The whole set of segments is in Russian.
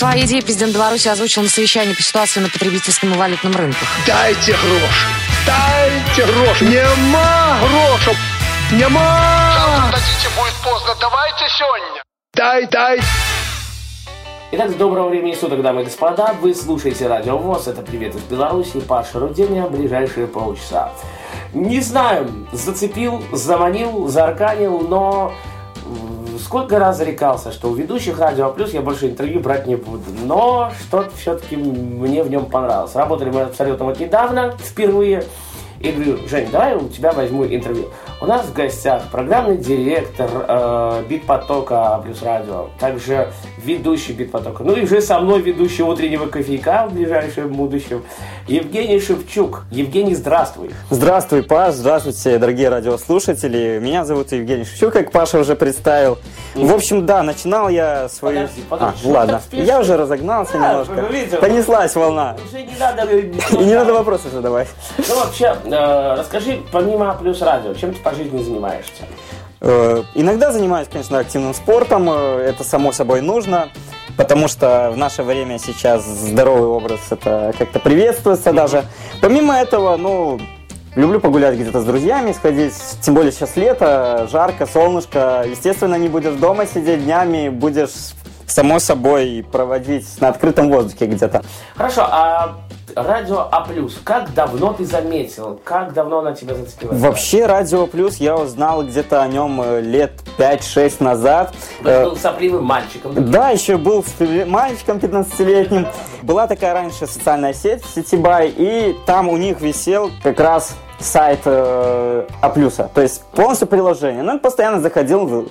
Свои идеи президент Беларуси озвучил на совещании по ситуации на потребительском и валютном рынках. Дайте гроши! Дайте гроши! Нема грошей! Нема! Завтра дадите, будет поздно. Давайте сегодня. Дай, дай! Итак, доброго времени суток, дамы и господа. Вы слушаете Радио ВОЗ. Это «Привет из Беларуси». Паша Руденя. Ближайшие полчаса. Не знаю, зацепил, заманил, заарканил, но сколько раз зарекался, что у ведущих Радио Плюс я больше интервью брать не буду. Но что-то все-таки мне в нем понравилось. Работали мы абсолютно вот недавно, впервые. И говорю, Жень, давай у тебя возьму интервью. У нас в гостях программный директор э, Битпотока плюс радио, также ведущий Битпотока, ну и уже со мной ведущий утреннего кофейка в ближайшем будущем, Евгений Шевчук. Евгений, здравствуй. Здравствуй, Паш, здравствуйте, дорогие радиослушатели. Меня зовут Евгений Шевчук, как Паша уже представил. В общем, да, начинал я свою... Подожди, подожди, А, что ладно, я уже разогнался Да, немножко. видел. Понеслась волна. Уже не надо... И не надо вопросы задавать. Ну вообще, э, расскажи, помимо плюс радио, чем ты по жизни занимаешься? Э, Иногда занимаюсь, конечно, активным спортом, э, это само собой нужно, потому что в наше время сейчас здоровый образ это как-то приветствуется даже. Помимо этого, ну, люблю погулять где-то с друзьями, сходить, тем более сейчас лето, жарко, солнышко. Естественно, не будешь дома сидеть днями, будешь само собой проводить на открытом воздухе где-то. Хорошо, а радио А+, как давно ты заметил? Как давно она тебя зацепила? Вообще, Радио Плюс я узнал где-то о нем э, лет 5-6 назад. Ты Э, был сопливым мальчиком. Да, еще был мальчиком 15-летним. Была такая раньше социальная сеть Ситибай, и там у них висел как раз сайт э, А+. То есть полностью приложение. Ну, и постоянно заходил,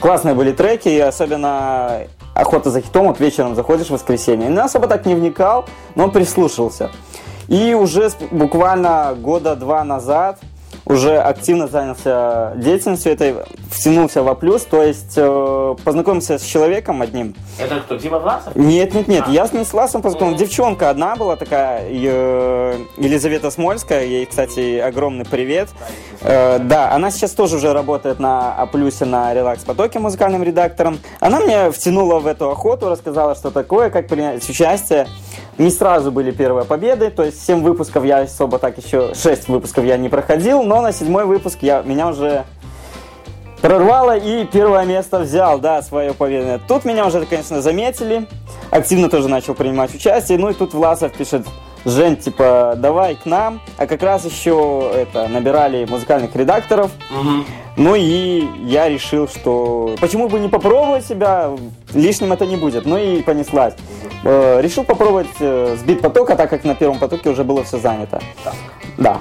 классные были треки, и особенно охота за хитом, вот вечером заходишь в воскресенье. Не особо так не вникал, но прислушался. И уже буквально года два назад уже активно занялся деятельностью этой, втянулся в А+, то есть э, познакомился с человеком одним. Это кто, Дима Власов? Нет, нет, нет, А. я с ней с Ласом познакомился. Девчонка одна была такая, э, Елизавета Смольская, ей, кстати, огромный привет. Э, да, она сейчас тоже уже работает на А+, на Релакс Потоке музыкальным редактором. Она меня втянула в эту охоту, рассказала, что такое, как принять участие. Не сразу были первые победы, то есть 7 выпусков я особо так еще, 6 выпусков я не проходил, но на седьмой выпуск я, меня уже прорвало и первое место взял, да, свое победное. Тут меня уже, конечно, заметили, активно тоже начал принимать участие, ну и тут Власов пишет, Жень, типа, давай к нам, а как раз еще это, набирали музыкальных редакторов, ну и я решил, что почему бы не попробовать себя, лишним это не будет, ну и понеслась. Э, решил попробовать э, с бит-потока, так как на первом потоке уже было все занято. Да.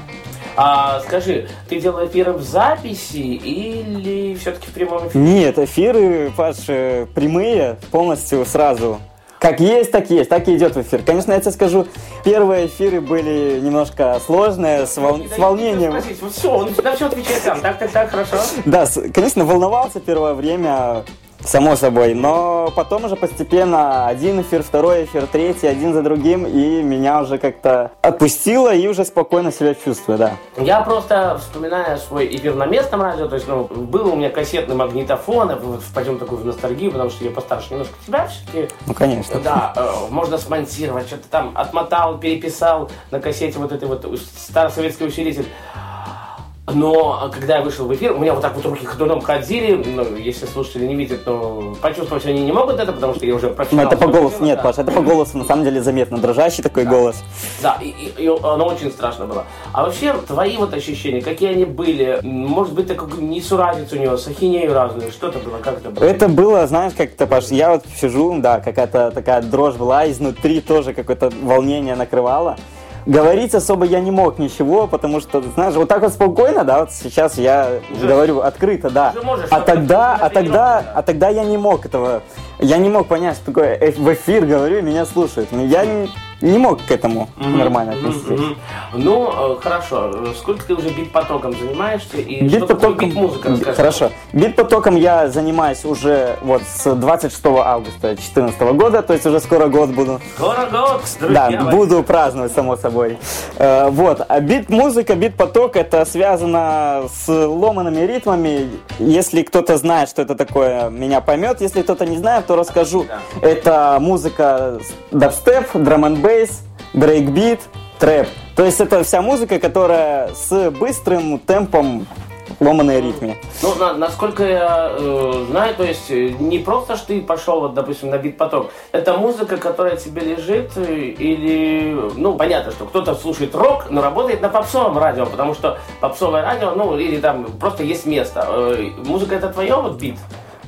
А скажи, ты делал эфиры в записи или все-таки в прямом эфире? Нет, эфиры, Паш, прямые, полностью сразу. Как есть, так есть, так и идет в эфир. Конечно, я тебе скажу, первые эфиры были немножко сложные, с, вол- с волнением. Все, он на все отвечает сам. Так, так, так, хорошо. Да, конечно, волновался первое время, само собой, но потом уже постепенно один эфир, второй эфир, третий, один за другим, и меня уже как-то отпустило, и уже спокойно себя чувствую, да. Я просто вспоминаю свой эфир на местном радио, то есть, ну, был у меня кассетный магнитофон, вот впадем такую в ностальгию, потому что я постарше немножко тебя все-таки. Ну, конечно. Да, э, можно смонтировать, что-то там отмотал, переписал на кассете вот этой вот старосоветский усилитель. Но когда я вышел в эфир, у меня вот так вот руки ходуном ходили. Ну, если слушатели не видят, то почувствовать они не могут это, потому что я уже Ну, профессионал. это по голосу, нет, да. Паша, это по голосу на самом деле заметно, дрожащий такой голос. Да, и, и- и оно очень страшно было. А вообще, твои вот ощущения, какие они были? Может быть, такой несуразец у него, с ахинею разную. Что это было? Как это было? Это было, знаешь, как-то, Паш, я вот сижу, да, какая-то такая дрожь была, изнутри тоже какое-то волнение накрывало. Говорить особо я не мог ничего, потому что, знаешь, вот так вот спокойно, да, вот сейчас я говорю открыто, да. Уже можешь, А тогда, а тогда, да. а тогда я не мог этого, я не мог понять, что такое в эфир говорю, меня слушают. Ну, Я не- мог к этому нормально отнестись. Мгм. Ну, э, хорошо. Сколько ты уже бит-потоком занимаешься? И Бит-потоком... бит-музыка? Расскажи. Хорошо. Бит-потоком я занимаюсь уже вот с 26 августа 2014 года, то есть уже скоро год буду. Скоро год, Да, друзья мои. буду праздновать, само собой. Э, вот. А бит-музыка, бит-поток, это связано с ломаными ритмами. Если кто-то знает, что это такое, меня поймет. Если кто-то не знает, то расскажу. Да. Это музыка дабстеп, drum n bass, брейкбит, трэп. То есть это вся музыка, которая с быстрым темпом ломаной ритме. Ну, на- насколько я э, знаю, то есть э, не просто ж ты пошел, вот, допустим, на бит-поток. Это музыка, которая тебе лежит, э, или, ну, понятно, что кто-то слушает рок, но работает на попсовом радио, потому что попсовое радио, ну, или там просто есть место. Э, музыка это твое, вот, бит?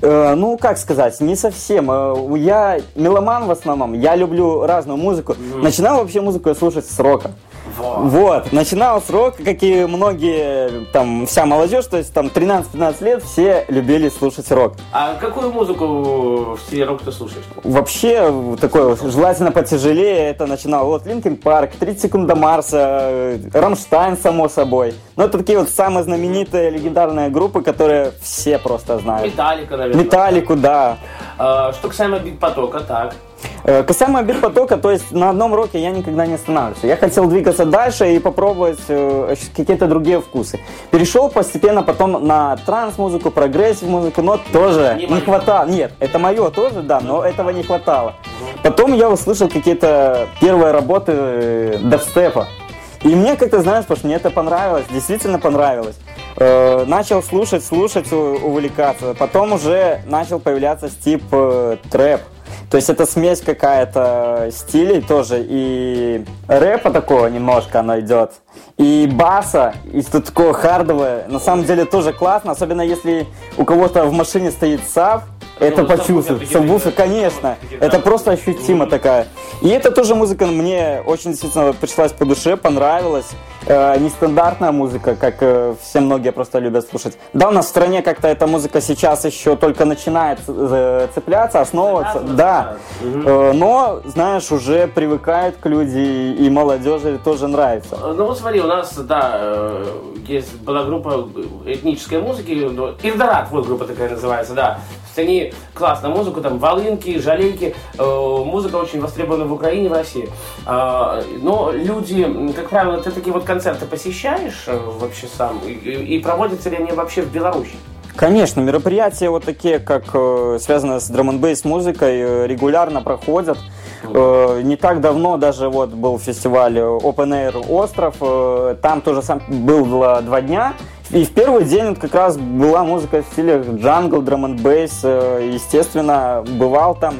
Э, ну, как сказать, не совсем. Э, Я меломан в основном, я люблю разную музыку. Начинал вообще музыку я слушать с рока. Во. Вот, начинал с рока, как и многие, там, вся молодежь, то есть там 13-15 лет, все любили слушать рок. А какую музыку в стиле рок ты слушаешь? Вообще, такой вот, желательно потяжелее, это начинал вот Linkin Park, 30 секунд до Марса, э, Рамштайн, само собой. Но это такие вот самые знаменитые легендарные группы, которые все просто знают. Металлика, наверное. Металлику, да. А, что касаемо бит-потока, так. Э, Касаемо бит-потока, то есть на одном роке я никогда не останавливался. Я хотел двигаться дальше и попробовать э, какие-то другие вкусы. Перешел постепенно потом на транс-музыку, прогрессив-музыку, но тоже Не не, хватало. Нет, это мое тоже, да, но этого не хватало. Потом я услышал какие-то первые работы э, дабстепа. И мне как-то, знаешь, потому что мне это понравилось, действительно понравилось. Э, начал слушать, слушать, увлекаться. Потом уже начал появляться тип э, трэп. То есть это смесь какая-то стилей тоже. И рэпа такого немножко оно идет. И баса, и что такое хардовое. На самом деле тоже классно, особенно если у кого-то в машине стоит саб, это Ну, сабвуфер, Сабвуфер, конечно. Это просто ощутимо такая. И эта тоже музыка мне очень действительно пришлась по душе, понравилась. Э, нестандартная музыка, как э, все многие просто любят слушать. Да, у нас в стране как-то эта музыка сейчас еще только начинает э, цепляться, основываться. Да. Э, но, знаешь, уже привыкают к люди, и молодежи тоже нравится. Ну вот смотри, у нас, да, э, есть была группа этнической музыки, ну, Ирдорат, вот группа такая называется, да. Есть они классно музыку, там, волынки, жалейки, э, музыка очень востребована в Украине, в России. А, но люди, как правило, ты такие вот концерты посещаешь э, вообще сам, и, проводятся ли они вообще в Беларуси? Конечно, мероприятия вот такие, как э, связанные с драм н музыкой, регулярно проходят. Не так давно даже вот был фестиваль Open Air Остров, там тоже сам было два дня. И в первый день как раз была музыка в стиле джангл, драм н естественно, бывал там.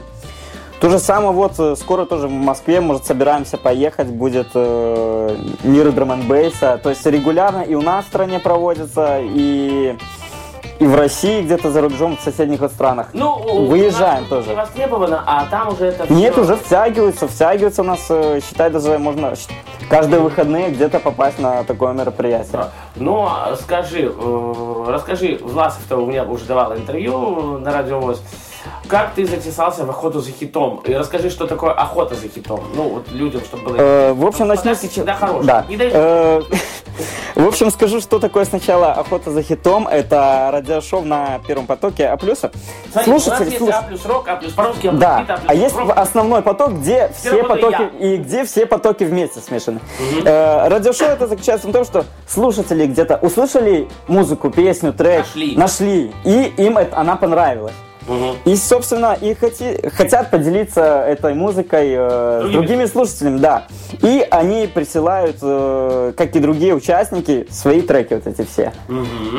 То же самое вот э, скоро тоже в Москве, может, собираемся поехать, будет э, мир драм н То есть регулярно и у нас в стране проводится, и, и в России, где-то за рубежом, в соседних вот странах. Ну, Выезжаем тоже. Не востребовано, а там уже это Нет, всё- уже втягиваются, втягиваются у нас, э, считай, даже можно каждые выходные где-то попасть на такое мероприятие. Ну, а скажи, э, расскажи, Власов-то у меня уже давал интервью на радио ВОЗ. Как ты затесался в охоту за хитом? И расскажи, что такое охота за хитом. Ну, вот людям, чтобы было... Э, в общем, начну сейчас. всегда хорошие. Да. Не дай- Э, В общем, скажу, что такое сначала охота за хитом. Это радиошоу на первом потоке А нас Слушатели, есть А плюс рок, А плюс по-русски, А плюс Да, хит, А плюс а есть рок. основной поток, где все потоки и где все потоки вместе смешаны. Э, радиошоу это заключается в том, что слушатели где-то услышали музыку, песню, трек, Нашли. нашли, и им это, она понравилась. И, собственно, и хоти- хотят поделиться этой музыкой э, с Другими. другими слушателями, да. И они присылают, э, как и другие участники, свои треки вот эти все.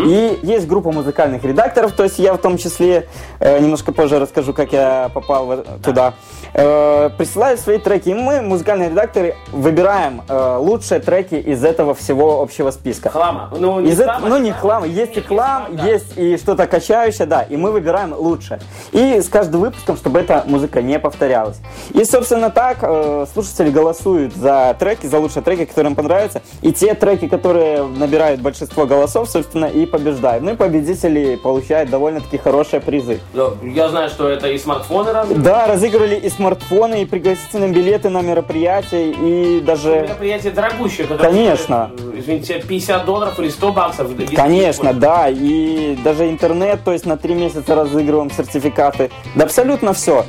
И есть группа музыкальных редакторов, то есть я в том числе, э, немножко позже расскажу, как я попал в- туда. Э, присылают свои треки, и мы, музыкальные редакторы, выбираем э, лучшие треки из этого всего общего списка. Хлама. Ну, не Из хлама, ну, не а- хлам, есть и хлам, есть и что-то качающее, да, и мы выбираем лучше. И с каждым выпуском, чтобы эта музыка не повторялась. И, собственно, так э, слушатели голосуют за треки, за лучшие треки, которые им понравятся. И те треки, которые набирают большинство голосов, собственно, и побеждают. Ну и победители получают довольно-таки хорошие призы. Я знаю, что это и смартфоны разные. Да, разыгрывали и смартфоны, и пригласительные билеты на мероприятия, и даже... Мероприятие дорогущее. Конечно. стоит, Извините, 50 долларов или 100 баксов. Конечно, да, и даже интернет, то есть на три месяца разыгрываем сертификаты. Да абсолютно все.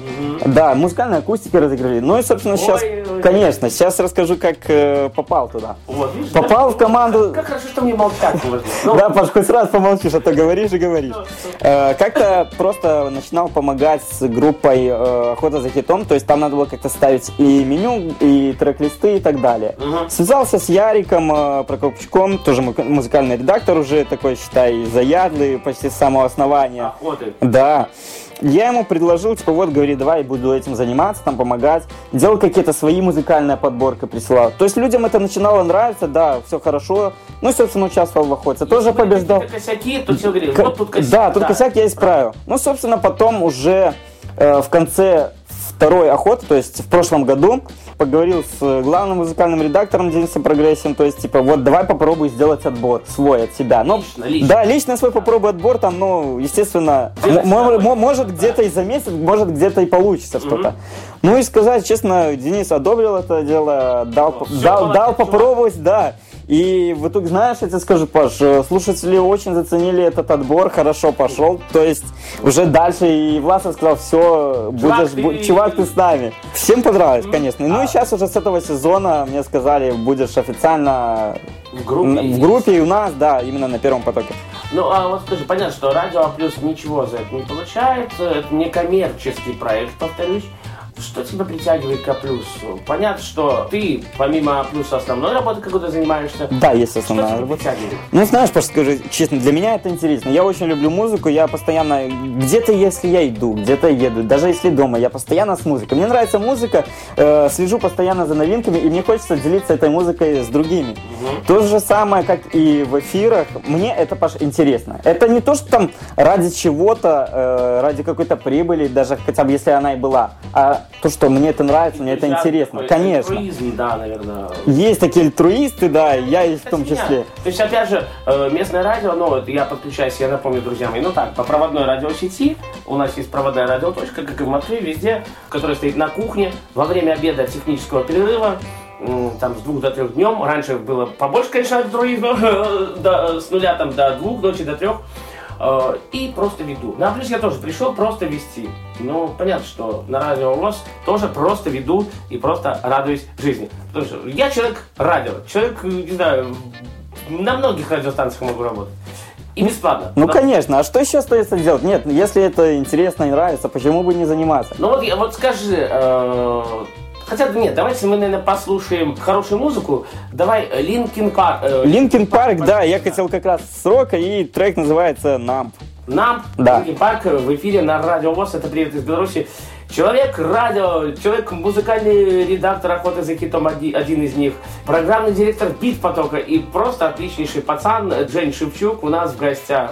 Да, музыкальные акустики разыграли. Ну и, собственно, сейчас, Ой, ой, конечно, сейчас расскажу, как э, попал туда. Вот, видишь, Попал как- в команду... Как хорошо, что мне молчать можно. Ну, Да, Паш, хоть раз помолчишь, а то говоришь и говоришь. Э, Как-то просто начинал помогать с группой э, «Охота за хитом», то есть там надо было как-то ставить и меню, и трек-листы и так далее. Связался с Яриком э, Прокопчуком, тоже му- музыкальный редактор уже такой, считай, заядлый почти с самого основания. охоты. Да. Я ему предложил, типа, вот, говори, давай буду этим заниматься, там, помогать. Делал какие-то свои музыкальные подборки, присылал. То есть людям это начинало нравиться, да, все хорошо. Ну, собственно, участвовал в охоте. Тоже Если побеждал. косяки, то все говорили, К- вот тут косяк. Да, тут косяк я исправил. Ну, собственно, потом уже э, в конце второй охоты, то есть в прошлом году, поговорил с главным музыкальным редактором Денисом Прогрессием, то есть, типа, вот давай попробуй сделать отбор свой от себя. Ну, Лично, лично. Да, лично свой попробуй отбор, там, ну, естественно, может где-то и за месяц, может где-то и получится что-то. Ну и сказать честно, Денис одобрил это дело, дал, дал, дал попробовать, да. И в итоге, знаешь, я тебе скажу, Паш, э, слушатели очень заценили этот отбор, хорошо пошел. То есть уже дальше и Власов сказал, все, будешь, ты- чувак, ты с нами. Всем понравилось, конечно. Ну и сейчас уже с этого сезона мне сказали, будешь официально В группе. в группе и у нас, да, именно на первом потоке. Ну, а вот скажи, понятно, что Радио А Плюс ничего за это не получает, это не коммерческий проект, повторюсь. Что тебя притягивает к плюсу? Понятно, что ты, помимо плюса, основной работы какой-то занимаешься. Да, есть Что основная тебя работа. притягивает? Ну, знаешь, Паш, скажи честно, для меня это интересно. Я очень люблю музыку, я постоянно, где-то если я иду, где-то еду, даже если дома, я постоянно с музыкой. Мне нравится музыка, э, слежу постоянно за новинками, и мне хочется делиться этой музыкой с другими. То же самое, как и в эфирах, мне это, Паш, интересно. Это не то, что там ради чего-то, э, ради какой-то прибыли, даже хотя бы если она и была, а то, что мне это нравится, мне это интересно. такой Конечно. альтруизм, да, наверное. Есть такие альтруисты, да, и я и в том числе. меня. То есть, опять же, э, местное радио, ну, вот я подключаюсь, я напомню, друзья мои, ну так, по проводной радиосети, у нас есть проводная радиоточка, как и в Москве, везде, которая стоит на кухне, во время обеда технического перерыва, там с двух до трех днем, раньше было побольше, конечно, альтруизма, с нуля там до двух, ночи до трех, Э, и просто веду. На плюс я тоже пришел просто вести. Ну, понятно, что на радио ВОЗ тоже просто веду и просто радуюсь жизни. Потому что я человек радио, человек, не знаю, на многих радиостанциях могу работать. И бесплатно. Ну, Да. конечно. А что еще остается делать? Нет, если это интересно и нравится, почему бы не заниматься? Ну вот, вот скажи, э, хотя нет, давайте мы, наверное, послушаем хорошую музыку. Давай Linkin Park. Linkin Park, да, я хотел как раз с рока, и трек называется «Numb». Numb, Да. Линкин Парк в эфире на Радио ВОЗ, это «Привет из Беларуси». Человек радио, человек музыкальный редактор «Охоты за хитом» оди- один из них, программный директор «Бит потока» и просто отличнейший пацан Джейн Шевчук у нас в гостях.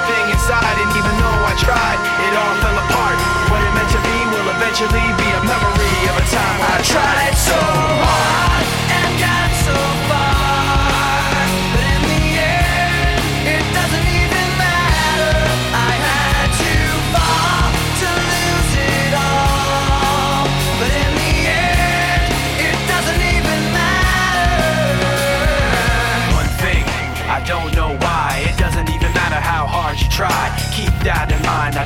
inside, and even though I tried,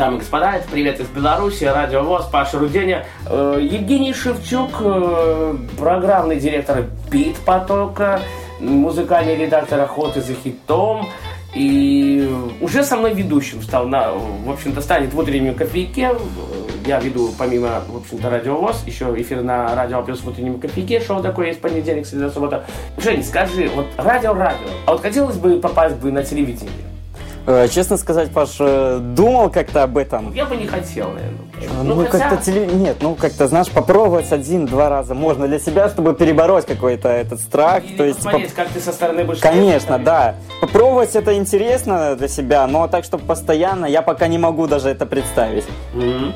Дамы и господа, это «Привет из Беларуси», Радио ВОЗ, Паша Руденя, э, Евгений Шевчук, э, программный директор «Бит потока», музыкальный редактор «Охоты за хитом», и уже со мной ведущим стал, на, в общем-то, станет в утреннем кофейке. Я веду, помимо, в общем-то, Радио ВОЗ, еще эфир на Радио Плюс в утреннем кофейке, шоу такое есть понедельник, среда, суббота. Жень, скажи, вот радио-радио, а вот хотелось бы попасть бы на телевидение? Э, Честно сказать, Паш, э, думал как-то об этом. Я бы не хотел, наверное. Ну, хотя- как-то теле... Нет, ну как-то, знаешь, попробовать один-два раза можно для себя, чтобы перебороть какой-то этот страх. Или то есть, посмотреть, поп- как ты со стороны будешь Конечно, да. Попробовать это интересно для себя, но так, чтобы постоянно, я пока не могу даже это представить. Мгм.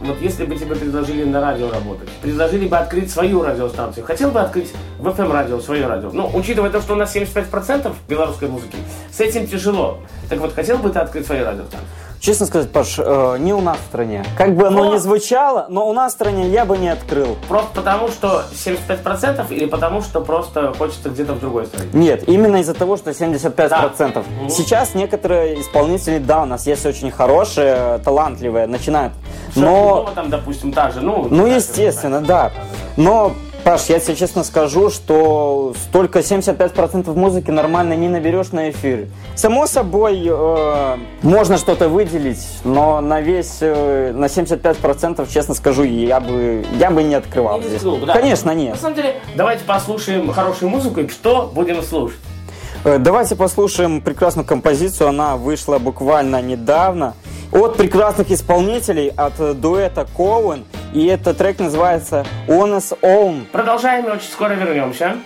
Вот если бы тебе предложили на радио работать, предложили бы открыть свою радиостанцию, хотел бы открыть в FM радио свое радио. Ну, учитывая то, что у нас 75% белорусской музыки, с этим тяжело. Так вот, хотел бы ты открыть свою радиостанцию? Честно сказать, Паш, э, не у нас в стране. Как бы оно Но- ни звучало, но у нас в стране я бы не открыл. Просто потому, что 75% или потому, что просто хочется где-то в другой стране? Нет, именно из-за того, что 75%. Да. Мгм. Сейчас некоторые исполнители, да, у нас есть очень хорошие, талантливые, начинают. Но... Но, там, допустим, та же, ну... ну, та же, естественно, да. Но, Паш, я тебе честно скажу, что столько 75% музыки нормально не наберешь на эфир. Само собой, э, можно что-то выделить, но на весь, э, на 75%, честно скажу, я бы, я бы не открывал Не здесь. бы, да. Конечно, На нет. самом деле, давайте послушаем хорошую музыку и что будем слушать. Э, Давайте послушаем прекрасную композицию. Она вышла буквально недавно. От прекрасных исполнителей, от э, дуэта Коуэн. И этот трек называется On His Own. Продолжаем и очень скоро вернемся.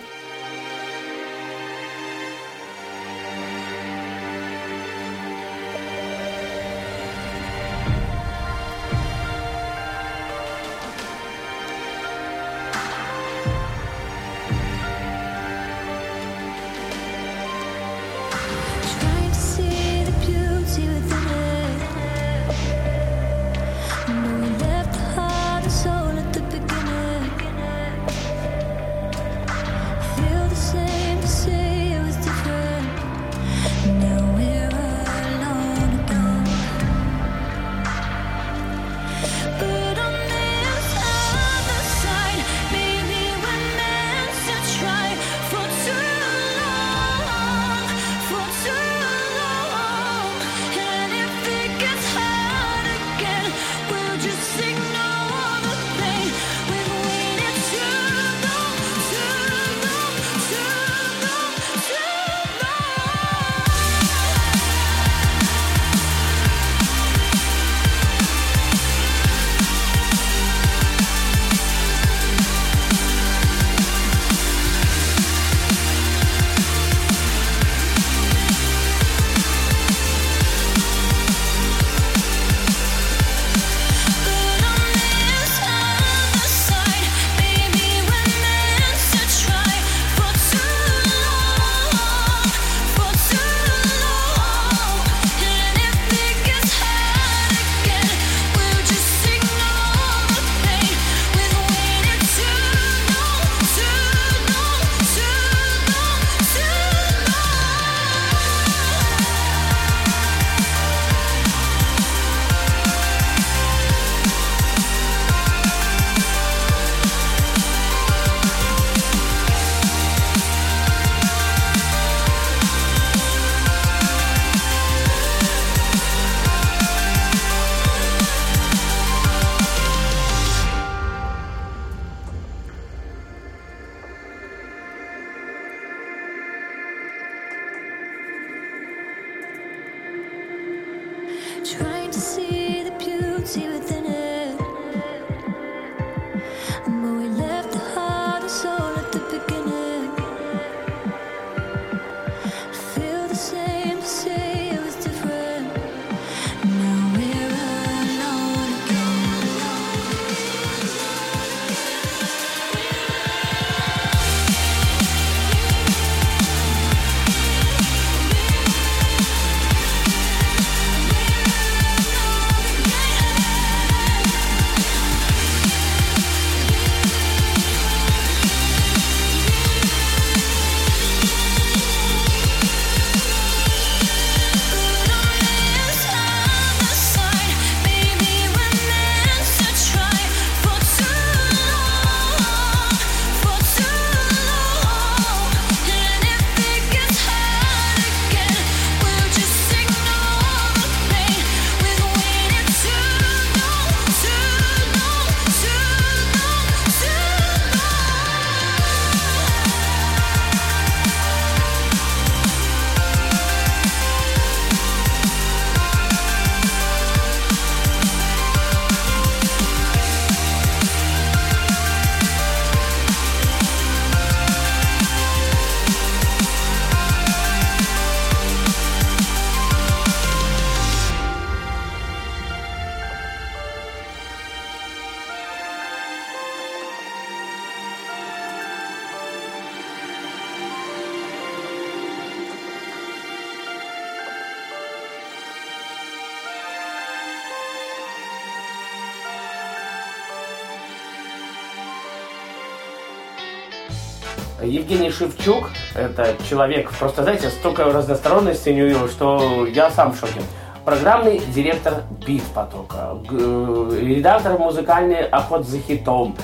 Евгений Шевчук, это человек, просто, знаете, столько разносторонности у него, что я сам в шоке. Программный директор Бит потока, э, редактор музыкальный охот за хитом,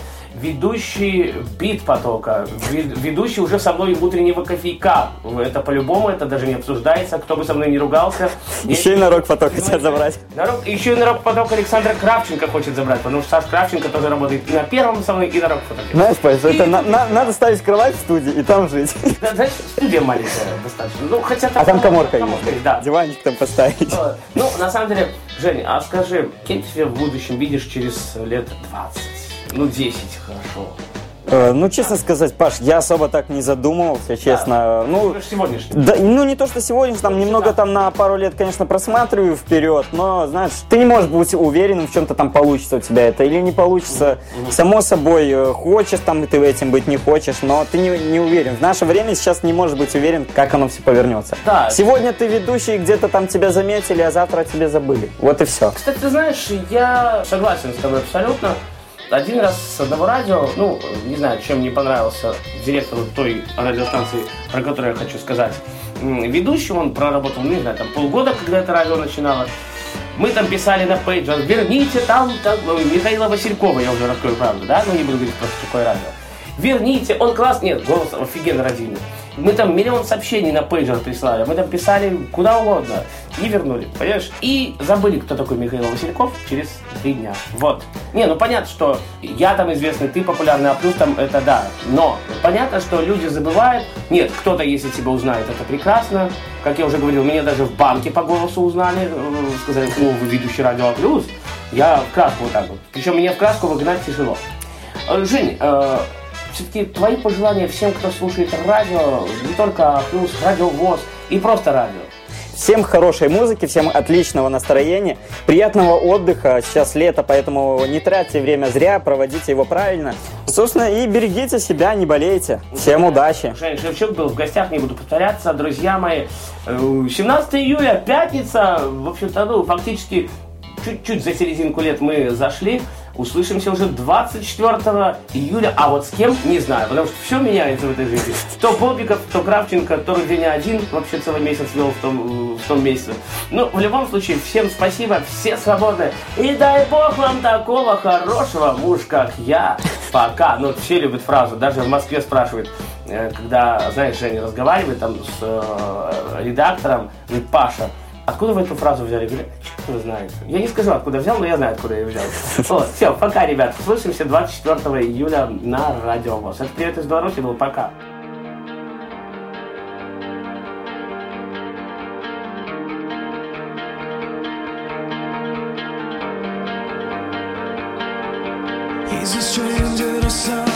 ведущий бит потока, ве- ведущий уже со мной утреннего кофейка. Это по-любому, это даже не обсуждается, кто бы со мной не ругался. Еще и на рок-поток хотят забрать. Народ, еще и на рок-поток Александра Кравченко хочет забрать, потому что Саш Кравченко тоже работает и на первом со мной, и на рок-потоке. Знаешь, Паш, это на- на- надо ставить кровать в студии и там жить. Да, знаешь, студия маленькая достаточно. Ну, хотя А там коморка есть. да. Диванчик там поставить. Ну, на самом деле, Женя, а скажи, кем ты себя в будущем видишь через лет 20? Ну, 10, хорошо. Э, Ну, честно сказать, Паш, я особо так не задумывался, честно. Ну, Ну, сегодняшний. Да, ну не то, что сегодня, там немного там на пару лет, конечно, просматриваю вперед, но, знаешь, ты не можешь быть уверенным, в чем-то там получится у тебя это или не получится. Само собой, э, хочешь там ты этим быть, не хочешь, но ты не, не уверен. В наше время сейчас не можешь быть уверен, как оно все повернется. Да. Сегодня ты ведущий, где-то там тебя заметили, а завтра тебе забыли. Вот и все. Кстати, ты знаешь, я согласен с тобой абсолютно. Один раз с одного радио, ну, не знаю, чем мне понравился директору той радиостанции, про которую я хочу сказать. М, Ведущий, он проработал, ну, не знаю, там полгода, когда это радио начиналось. Мы там писали на пейджер, верните там, там ну, Михаила Василькова, я уже раскрою правду, да, ну не буду говорить просто какое радио. Верните, он класс, нет, голос офигенно родильный. Мы там миллион сообщений на пейджер прислали, мы там писали куда угодно и вернули, понимаешь? И забыли, кто такой Михаил Васильков через три дня. Вот. Не, ну понятно, что я там известный, ты популярный, а плюс там это да. Но понятно, что люди забывают. Нет, кто-то, если тебя узнает, это прекрасно. Как я уже говорил, меня даже в банке по голосу узнали, э, сказали, о, вы ведущий радио плюс. Я в краску вот так вот. Причем меня в краску выгнать тяжело. Э, Жень, все-таки твои пожелания всем, кто слушает радио, не только плюс, радио ВОЗ и просто радио. Всем хорошей музыки, всем отличного настроения, приятного отдыха. Сейчас лето, поэтому не тратьте время зря, проводите его правильно. Собственно, и берегите себя, не болейте. Всем удачи. Женя Шевчук был в гостях, не буду повторяться. Друзья мои, э, 17 июля, пятница, в общем-то, ну, фактически чуть-чуть за серединку лет мы зашли. Услышимся уже 24 июля, а вот с кем, не знаю, потому что все меняется в этой жизни. То Бобиков, то Кравченко, то день один вообще целый месяц вел в том, в том месяце. Ну, в любом случае, всем спасибо, все свободны. И дай бог вам такого хорошего муж, как я. Пока. Ну, все любят фразу, даже в Москве спрашивают, э, когда, знаешь, Женя разговаривает там с э, редактором, говорит, Паша, Откуда вы эту фразу взяли? Я говорю, черт его знает. Я не скажу, откуда взял, но я знаю, откуда я ее взял. Вот, все, пока, ребят. Слышимся 24 июля на Радио ВОЗ. Это «Привет из Беларуси» был. Пока. He's a stranger to some